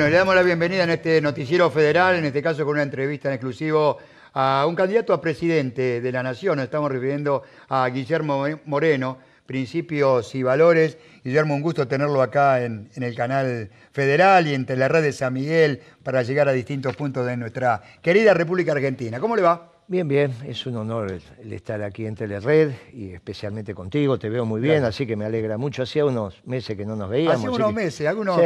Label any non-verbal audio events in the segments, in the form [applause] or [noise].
Bueno, le damos la bienvenida en este noticiero federal, en este caso con una entrevista en exclusivo a un candidato a presidente de la Nación. Nos estamos refiriendo a Guillermo Moreno, Principios y Valores. Guillermo, un gusto tenerlo acá en, en el canal federal y entre la red de San Miguel para llegar a distintos puntos de nuestra querida República Argentina. ¿Cómo le va? Bien, bien, es un honor el, estar aquí en Telered y especialmente contigo, te veo muy bien, así que me alegra mucho. Hacía unos meses que no nos veíamos. Hacía unos meses, algunos,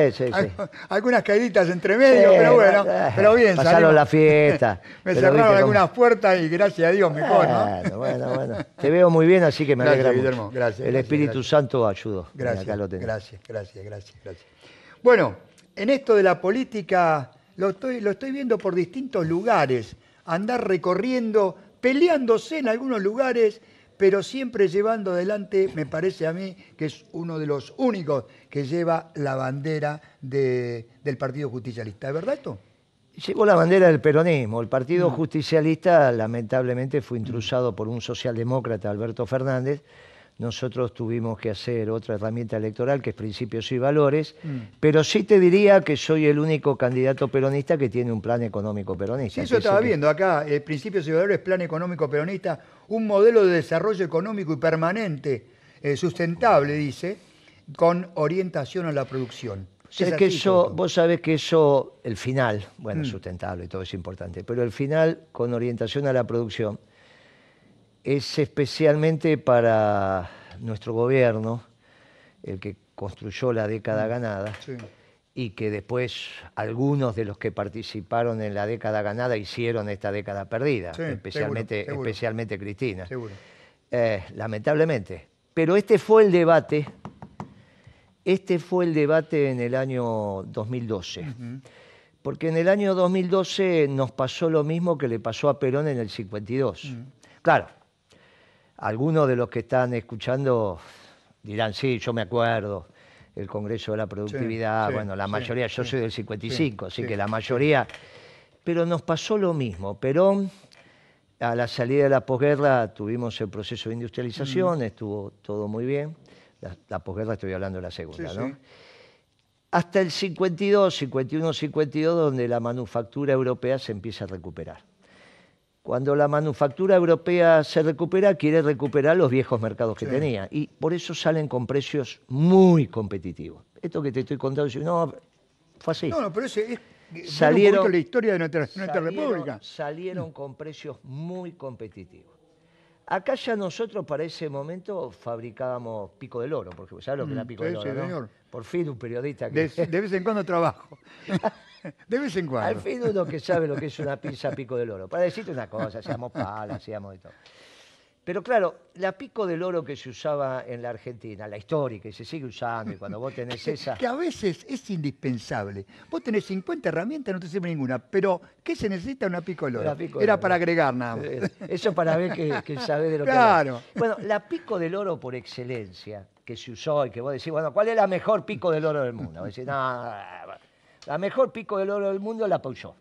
algunas caíditas entre medio, pero bueno, pero bien. Pasaron la fiesta. [laughs] me cerraron algunas puertas y gracias a Dios mejor, ¿no? Bueno, bueno, te veo muy bien, así que me alegra mucho. Gracias, el Espíritu Santo ayudó. Gracias, gracias, gracias, gracias, gracias. Bueno, en esto de la política lo estoy, lo estoy viendo por distintos lugares andar recorriendo, peleándose en algunos lugares, pero siempre llevando adelante, me parece a mí, que es uno de los únicos que lleva la bandera del Partido Justicialista. ¿Es verdad esto? Llevó la bandera del peronismo. El Partido mm. Justicialista lamentablemente fue intrusado por un socialdemócrata, Alberto Fernández, nosotros tuvimos que hacer otra herramienta electoral que es principios y valores, mm. pero sí te diría que soy el único candidato peronista que tiene un plan económico peronista. Sí, eso estaba viendo acá, eh, principios y valores, plan económico peronista, un modelo de desarrollo económico y permanente, eh, sustentable, dice, con orientación a la producción. Es, que eso, vos sabés que eso, el final, bueno, mm. sustentable, todo es importante, pero el final con orientación a la producción es especialmente para nuestro gobierno, el que construyó la década mm, ganada, y que después algunos de los que participaron en la década ganada hicieron esta década perdida, especialmente, especialmente Cristina. Eh, lamentablemente. Pero este fue el debate, este fue el debate en el año 2012. Porque en el año 2012 nos pasó lo mismo que le pasó a Perón en el 52. Mm. Claro, algunos de los que están escuchando dirán, sí, yo me acuerdo, el Congreso de la Productividad, bueno, la mayoría, yo soy del 55, así que la mayoría, pero nos pasó lo mismo. Perón, a la salida de la posguerra tuvimos el proceso de industrialización, mm. estuvo todo muy bien. La, posguerra estoy hablando de la segunda, ¿no? Hasta el 52, 51, 52, donde la manufactura europea se empieza a recuperar. Cuando la manufactura europea se recupera, quiere recuperar los viejos mercados que tenía. Y por eso salen con precios muy competitivos. Esto que te estoy contando, no, fue así. No, no pero ese es salieron, la historia de nuestra, república. Salieron con precios muy competitivos. Acá ya nosotros para ese momento fabricábamos pico del oro, porque ¿sabes lo que era mm, pico del oro? Señor. Por fin un periodista que... de vez en cuando trabajo. [laughs] [laughs] De vez en cuando. Al fin uno que sabe lo que es una pizza pico del oro. Para decirte una cosa, hacíamos pala, hacíamos de todo. Pero claro, la pico del oro que se usaba en la Argentina, la histórica, y se sigue usando, y cuando vos [laughs] tenés esa... Que a veces es indispensable. Vos tenés 50 herramientas, no te sirve ninguna, pero ¿qué se necesita una pico del oro? Era para agregar nada más. Eso para ver que, que sabés de lo claro. que... Claro. Bueno, la pico del oro por excelencia, que se usó y que vos decís, bueno, ¿cuál es la mejor pico del oro del mundo? Vos decís, no, la mejor pico del oro del mundo la Peugeot.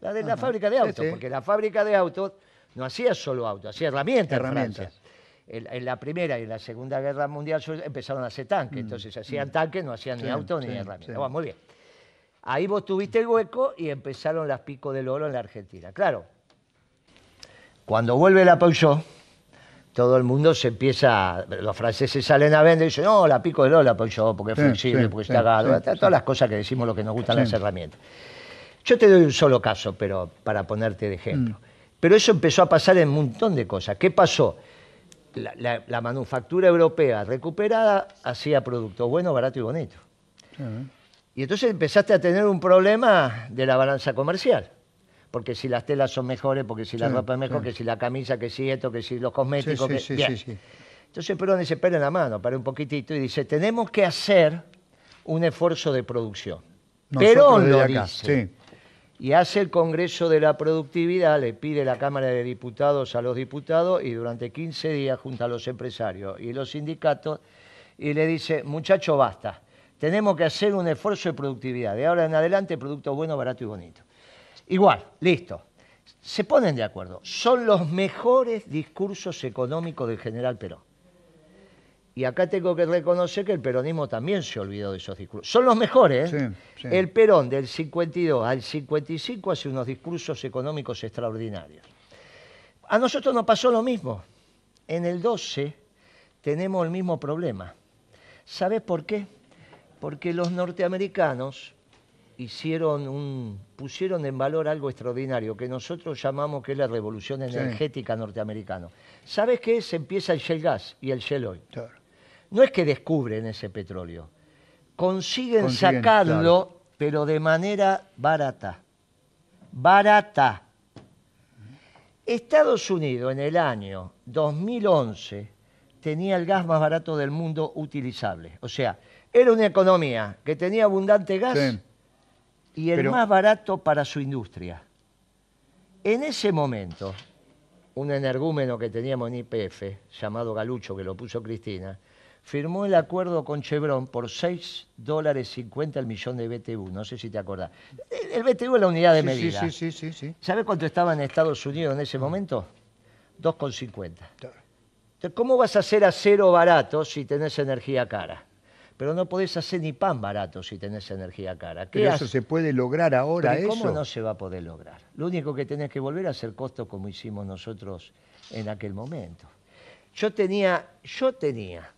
La de la fábrica de autos, porque la fábrica de autos no hacía solo autos, hacía herramientas. herramientas. En, la Primera y en la Segunda Guerra Mundial empezaron a hacer tanques, mm, entonces hacían mm. tanques, no hacían ni autos ni herramientas. muy bien. Ahí vos tuviste el hueco y empezaron las picos del oro en la Argentina. Claro, cuando vuelve la Peugeot, todo el mundo se empieza, los franceses salen a vender y dicen, no, la pico de Lola, pues yo, porque es flexible, porque está todas las cosas que decimos lo que nos gustan las herramientas. Yo te doy un solo caso, pero para ponerte de ejemplo. Mm. Pero eso empezó a pasar en un montón de cosas. ¿Qué pasó? La, manufactura europea recuperada hacía productos buenos, baratos y bonitos. Y entonces empezaste a tener un problema de la balanza comercial porque si las telas son mejores, porque si la ropa es mejor, que si la camisa, que si esto, que si los cosméticos. Sí, que... sí, Entonces Perón dice, en la mano, para un poquitito, y dice, tenemos que hacer un esfuerzo de producción. Perón lo dice. Y hace el Congreso de la Productividad, le pide la Cámara de Diputados a los diputados y durante 15 días junta a los empresarios y los sindicatos y le dice, muchacho, basta, tenemos que hacer un esfuerzo de productividad. De ahora en adelante, producto bueno, barato y bonito. Igual, listo. Se ponen de acuerdo. Son los mejores discursos económicos del general Perón. Y acá tengo que reconocer que el peronismo también se olvidó de esos discursos. Son los mejores. ¿eh? El Perón del 52 al 55 hace unos discursos económicos extraordinarios. A nosotros nos pasó lo mismo. En el 12 tenemos el mismo problema. ¿Sabes por qué? Porque los norteamericanos hicieron un, pusieron en valor algo extraordinario que nosotros llamamos que es la revolución energética norteamericana. ¿Sabes qué? Se empieza el shale gas y el shale oil. No es que descubren ese petróleo, consiguen, sacarlo, pero de manera barata. Barata. Estados Unidos en el año 2011 tenía el gas más barato del mundo utilizable. O sea, era una economía que tenía abundante gas y el más barato para su industria. En ese momento, un energúmeno que teníamos en IPF, llamado Galucho, que lo puso Cristina, firmó el acuerdo con Chevron por 6 dólares 50 el millón de BTU. No sé si te acordás. El BTU es la unidad de medida. Sí, sí, sí, sí, ¿Sabes cuánto estaba en Estados Unidos en ese momento? 2,50. Entonces, ¿cómo vas a hacer acero barato si tenés energía cara? Pero no podés hacer ni pan barato si tenés energía cara. Pero eso se puede lograr ahora, ¿Pero ¿Cómo no se va a poder lograr? Lo único que tenés que volver a hacer costo como hicimos nosotros en aquel momento. Yo tenía, yo tenía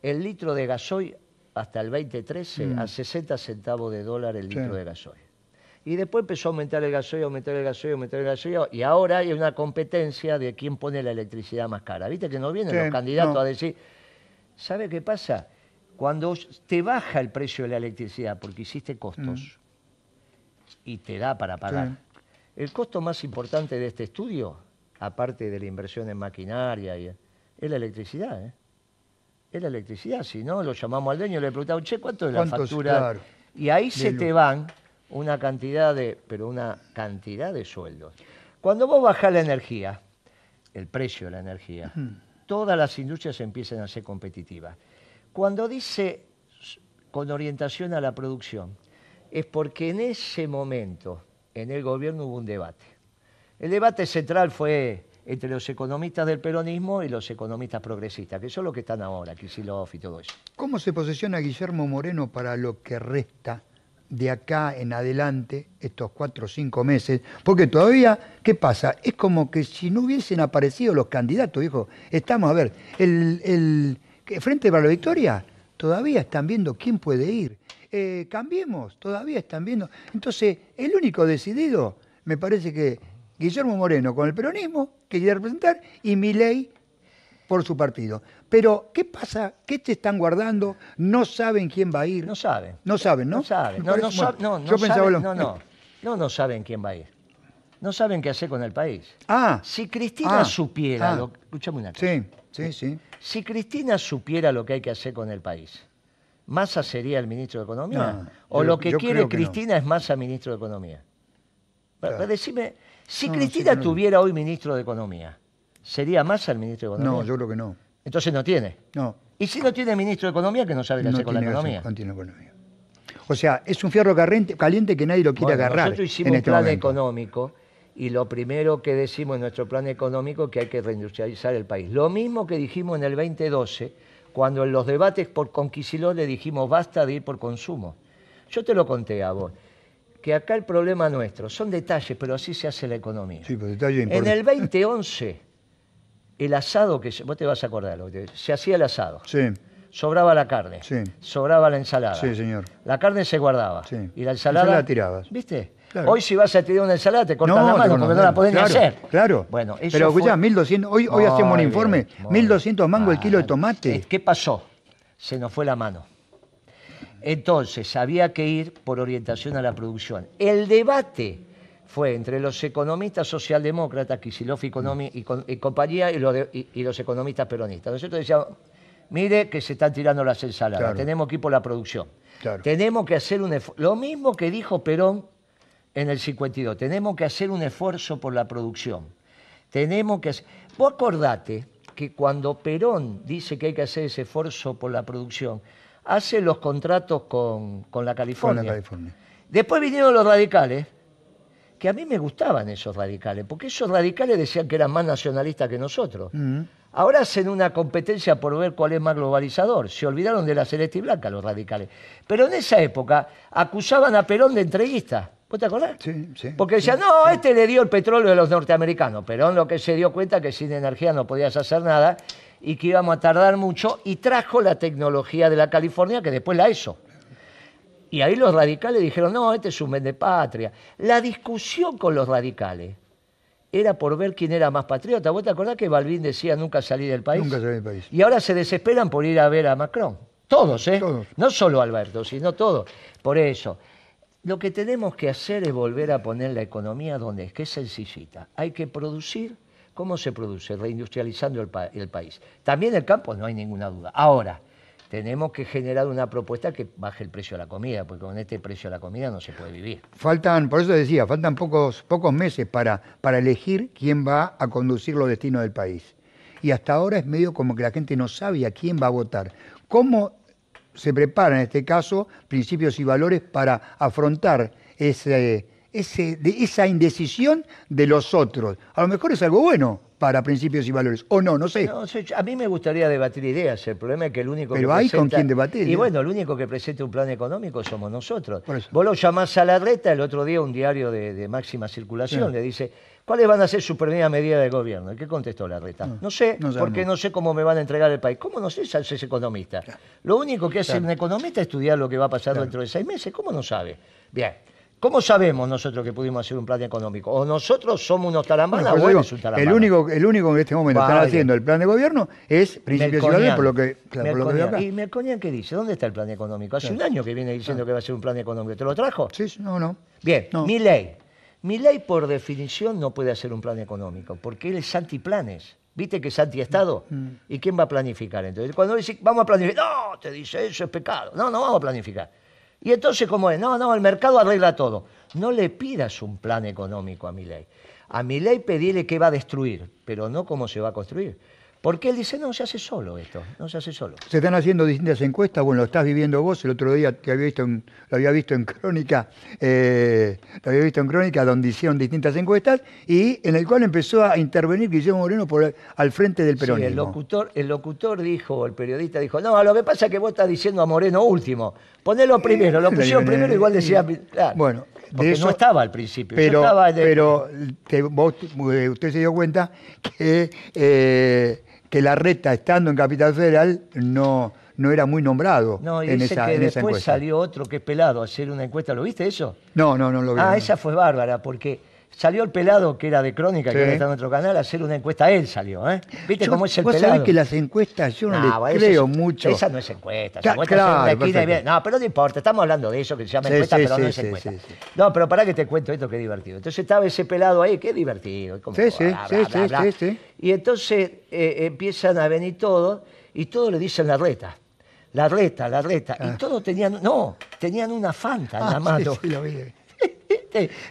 el litro de gasoil hasta el 2013 a 60 mm. centavos de dólar el litro de gasoil. Y después empezó a aumentar el gasoil, aumentar el gasoil, aumentar el gasoil, y ahora hay una competencia de quién pone la electricidad más cara. ¿Viste que no vienen los candidatos a decir, ¿sabe qué pasa? Cuando te baja el precio de la electricidad porque hiciste costos mm. y te da para pagar, el costo más importante de este estudio, aparte de la inversión en maquinaria, es la electricidad. ¿eh? es la electricidad. Si no, lo llamamos al dueño y le preguntamos, che, ¿cuánto es la factura? Y ahí se te van una cantidad de, pero una cantidad de sueldos. Cuando vos bajás la energía, el precio de la energía, todas las industrias empiezan a ser competitivas. Cuando dice con orientación a la producción, es porque en ese momento en el gobierno hubo un debate. El debate central fue entre los economistas del peronismo y los economistas progresistas, que son los que están ahora, Kicillof y todo eso. ¿Cómo se posiciona Guillermo Moreno para lo que resta de acá en adelante, estos cuatro o cinco meses? Porque todavía, ¿qué pasa? Es como que si no hubiesen aparecido los candidatos, dijo, estamos, a ver, el, Frente para la Victoria, todavía están viendo quién puede ir. Eh, cambiemos, todavía están viendo. Entonces, el único decidido, me parece que Guillermo Moreno con el peronismo, que quiere representar, y Milei por su partido. Pero, ¿qué pasa? ¿Qué te están guardando? ¿No saben quién va a ir? No saben. No saben, ¿no? No saben. No, no, no, Yo pensaba no, no. No, no saben quién va a ir. No saben qué hacer con el país. Ah. Si Cristina ah, supiera... Ah. lo, escúchame una cosa. Sí, sí, sí. Si Cristina supiera lo que hay que hacer con el país, ¿Massa sería el ministro de Economía? ¿O lo que quiere Cristina es Massa ministro de Economía? Decime, si Cristina tuviera hoy ministro de Economía, ¿sería Massa el ministro de Economía? No, yo creo que no. Entonces no tiene. No. Y si no tiene ministro de Economía, que no sabe qué hacer con la economía. economía. O sea, es un fierro caliente que nadie lo quiere agarrar. Nosotros hicimos un este plan económico y lo primero que decimos en nuestro plan económico es que hay que reindustrializar el país. Lo mismo que dijimos en el 2012, cuando en los debates por Conquisiló le dijimos basta de ir por consumo. Yo te lo conté a vos que acá el problema nuestro son detalles, pero así se hace la economía. Sí, pues detalle En el 2011, el asado, que vos te vas a acordar, se hacía el asado. Sí. Sobraba la carne, sí. sobraba la ensalada. Sí, señor. La carne se guardaba. Sí. Y la ensalada. la tirabas. ¿Viste? Hoy si vas a tirar una ensalada te cortan la mano porque no, la podés ni hacer. Claro. Bueno, Pero escuchá, 1200, hoy, hoy hacemos un informe, 1200 mangos el kilo de tomate. ¿Qué pasó? Se nos fue la mano. Entonces, había que ir por orientación a la producción. El debate fue entre los economistas socialdemócratas, Kicillof y, y, compañía, y los, economistas peronistas. Nosotros decíamos, mire que se están tirando las ensaladas, tenemos que ir por la producción. Tenemos que hacer un esfuerzo. Lo mismo que dijo Perón en el 52, tenemos que hacer un esfuerzo por la producción. Tenemos que Vos acordate que cuando Perón dice que hay que hacer ese esfuerzo por la producción, hace los contratos con, la California. Después vinieron los radicales, que a mí me gustaban esos radicales, porque esos radicales decían que eran más nacionalistas que nosotros. Ahora hacen una competencia por ver cuál es más globalizador. Se olvidaron de la celeste y blanca los radicales. Pero en esa época acusaban a Perón de entreguista. ¿Vos te acordás? Sí, sí. Porque decían, no, este le dio el petróleo a los norteamericanos. Perón lo que se dio cuenta que sin energía no podías hacer nada y que íbamos a tardar mucho y trajo la tecnología de la California que después la hizo. Y ahí los radicales dijeron, no, este es un patria. La discusión con los radicales era por ver quién era más patriota. ¿Vos te acordás que Balvin decía nunca salir del país? Nunca salir del país. Y ahora se desesperan por ir a ver a Macron. Todos, ¿eh? Todos. No solo Alberto, sino todos. Por eso, lo que tenemos que hacer es volver a poner la economía donde es, que es sencillita. Hay que producir. ¿Cómo se produce? Reindustrializando el, país. También el campo, no hay ninguna duda. Ahora, tenemos que generar una propuesta que baje el precio de la comida, porque con este precio de la comida no se puede vivir. Faltan, por eso decía, faltan pocos, pocos meses para, para elegir quién va a conducir los destinos del país. Y hasta ahora es medio como que la gente no sabe a quién va a votar. ¿Cómo se prepara en este caso principios y valores para afrontar ese, ese, esa indecisión de los otros? A lo mejor es algo bueno, para principios y valores. O no, no sé. a mí me gustaría debatir ideas. El problema es que el único Pero hay con quién debatir. Y bueno, el único que presenta un plan económico somos nosotros. Vos lo llamás a la reta, el otro día un diario de, máxima circulación le dice, ¿cuáles van a ser sus primeras medidas de gobierno? ¿Y qué contestó la reta? No, sé, porque no sé cómo me van a entregar el país. ¿Cómo no sé si es economista? Lo único que hace un economista es estudiar lo que va a pasar dentro de seis meses. ¿Cómo no sabe? Bien. ¿Cómo sabemos nosotros que pudimos hacer un plan económico? ¿O nosotros somos unos tarambanas o es un El único, el único que en este momento están haciendo el plan de gobierno es Principios y por lo que, ¿Y Melconian qué dice? ¿Dónde está el plan económico? Hace un año que viene diciendo que va a ser un plan económico. ¿Te lo trajo? Sí, no, no. Bien, mi ley. Mi ley, por definición, no puede hacer un plan económico, porque él es antiplanes. ¿Viste que es antiestado? Mm. ¿Y quién va a planificar? Entonces, cuando dice, vamos a planificar, no, te dice, eso es pecado. No, no vamos a planificar. Y entonces, ¿cómo es? No, no, el mercado arregla todo. No le pidas un plan económico a mi ley. A mi ley pedirle qué va a destruir, pero no cómo se va a construir. Porque él dice, no, se hace solo esto, no se hace solo. Se están haciendo distintas encuestas, bueno, lo estás viviendo vos, el otro día que había visto lo había visto en Crónica, eh, lo había visto en Crónica, donde hicieron distintas encuestas, y en el cual empezó a intervenir Guillermo Moreno por, al frente del peronismo. Sí, el locutor, el locutor dijo, el periodista dijo, no, lo que pasa es que vos estás diciendo a Moreno último, ponelo primero, lo [laughs] pusieron primero, igual decía, claro. Bueno, porque no estaba al principio. Pero, pero eh, usted se dio cuenta que eh, que la reta, estando en Capital Federal, no, no era muy nombrado no, y en, esa, que después salió otro que es pelado a hacer una encuesta. ¿Lo viste eso? No, no, no lo vi. Ah, esa fue bárbara, porque Salió el pelado, que era de Crónica, que está en otro canal, a hacer una encuesta. Él salió, ¿eh? ¿Viste cómo es el vos pelado? Sabés que las encuestas yo no, le creo mucho. Esa no es encuesta. Esa claro, No, pero no importa. Estamos hablando de eso, que se llama encuesta, pero no es encuesta. No, pero para que te cuento esto, qué divertido. Entonces estaba ese pelado ahí, qué divertido. sí, sí, sí, sí, Y entonces eh, empiezan a venir todos y todos le dicen la reta. La reta, la reta. Y ah. todos tenían, no, tenían una fanta en la ah, mano. Sí, lo vi.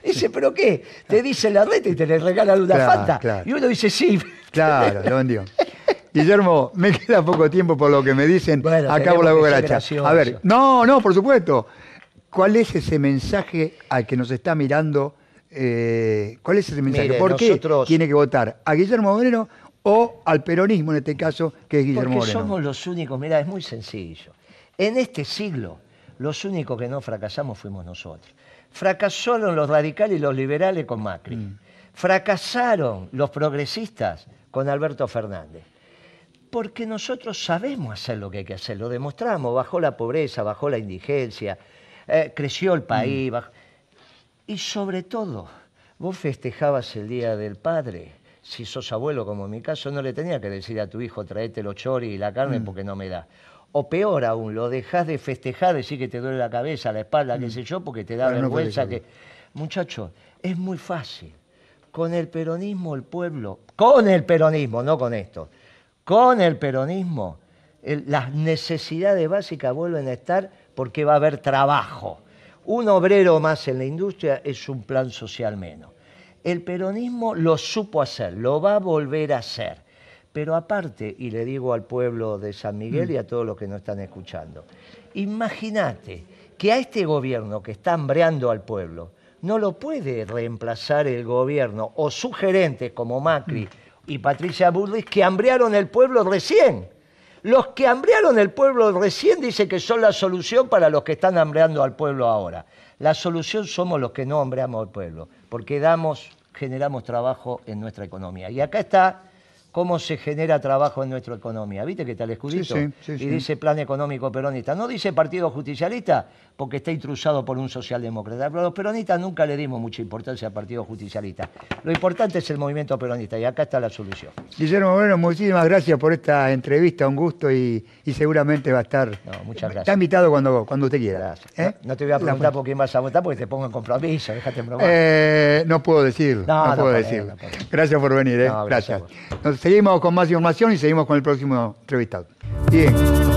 Dice, ¿pero qué? Te dice la reta y te le regalan una fanta. Y uno dice, sí. Claro, lo vendió. Guillermo, me queda poco tiempo por lo que me dicen. Acabo la garacha. A ver, no, no, por supuesto. ¿Cuál es ese mensaje al que nos está mirando? Eh, ¿Cuál es ese mensaje? ¿Por qué tiene que votar a Guillermo Moreno o al peronismo en este caso, que es Guillermo Porque Moreno? somos los únicos, mira, es muy sencillo. En este siglo, los únicos que no fracasamos fuimos nosotros. Fracasaron los radicales y los liberales con Macri. Mm. Fracasaron los progresistas con Alberto Fernández. Porque nosotros sabemos hacer lo que hay que hacer, lo demostramos, bajó la pobreza, bajó la indigencia, eh, creció el país. Mm. Y sobre todo, vos festejabas el Día del Padre. Si sos abuelo, como en mi caso, no le tenía que decir a tu hijo, traete los chori y la carne mm. porque no me da. O peor aún, lo dejas de festejar, decir que te duele la cabeza, la espalda, qué mm. sé yo, porque te da vergüenza que... Muchachos, es muy fácil. Con el peronismo el pueblo, con el peronismo, no con esto, con el peronismo, las necesidades básicas vuelven a estar porque va a haber trabajo. Un obrero más en la industria es un plan social menos. El peronismo lo supo hacer, lo va a volver a hacer. Pero aparte, y le digo al pueblo de San Miguel y a todos los que nos están escuchando, imagínate que a este gobierno que está hambreando al pueblo, no lo puede reemplazar el gobierno o sugerentes como Macri y Patricia Burris que hambriaron el pueblo recién. Los que hambriaron el pueblo recién dicen que son la solución para los que están hambreando al pueblo ahora. La solución somos los que no hambreamos al pueblo, porque damos, generamos trabajo en nuestra economía. Y acá está cómo se genera trabajo en nuestra economía. ¿Viste que está el escudito? y dice plan económico peronista. No dice partido justicialista porque está intrusado por un socialdemócrata. Pero los peronistas nunca le dimos mucha importancia al partido justicialista. Lo importante es el movimiento peronista y acá está la solución. Guillermo Moreno, muchísimas gracias por esta entrevista, un gusto y, seguramente va a estar. No, muchas gracias. Está invitado cuando, cuando usted quiera. ¿eh? No, te voy a preguntar por quién vas a votar porque te pongo en compromiso, déjate en eh, no puedo decir. No, puedo decir. gracias por venir, ¿eh? gracias seguimos con más información y seguimos con el próximo entrevistado. Bien.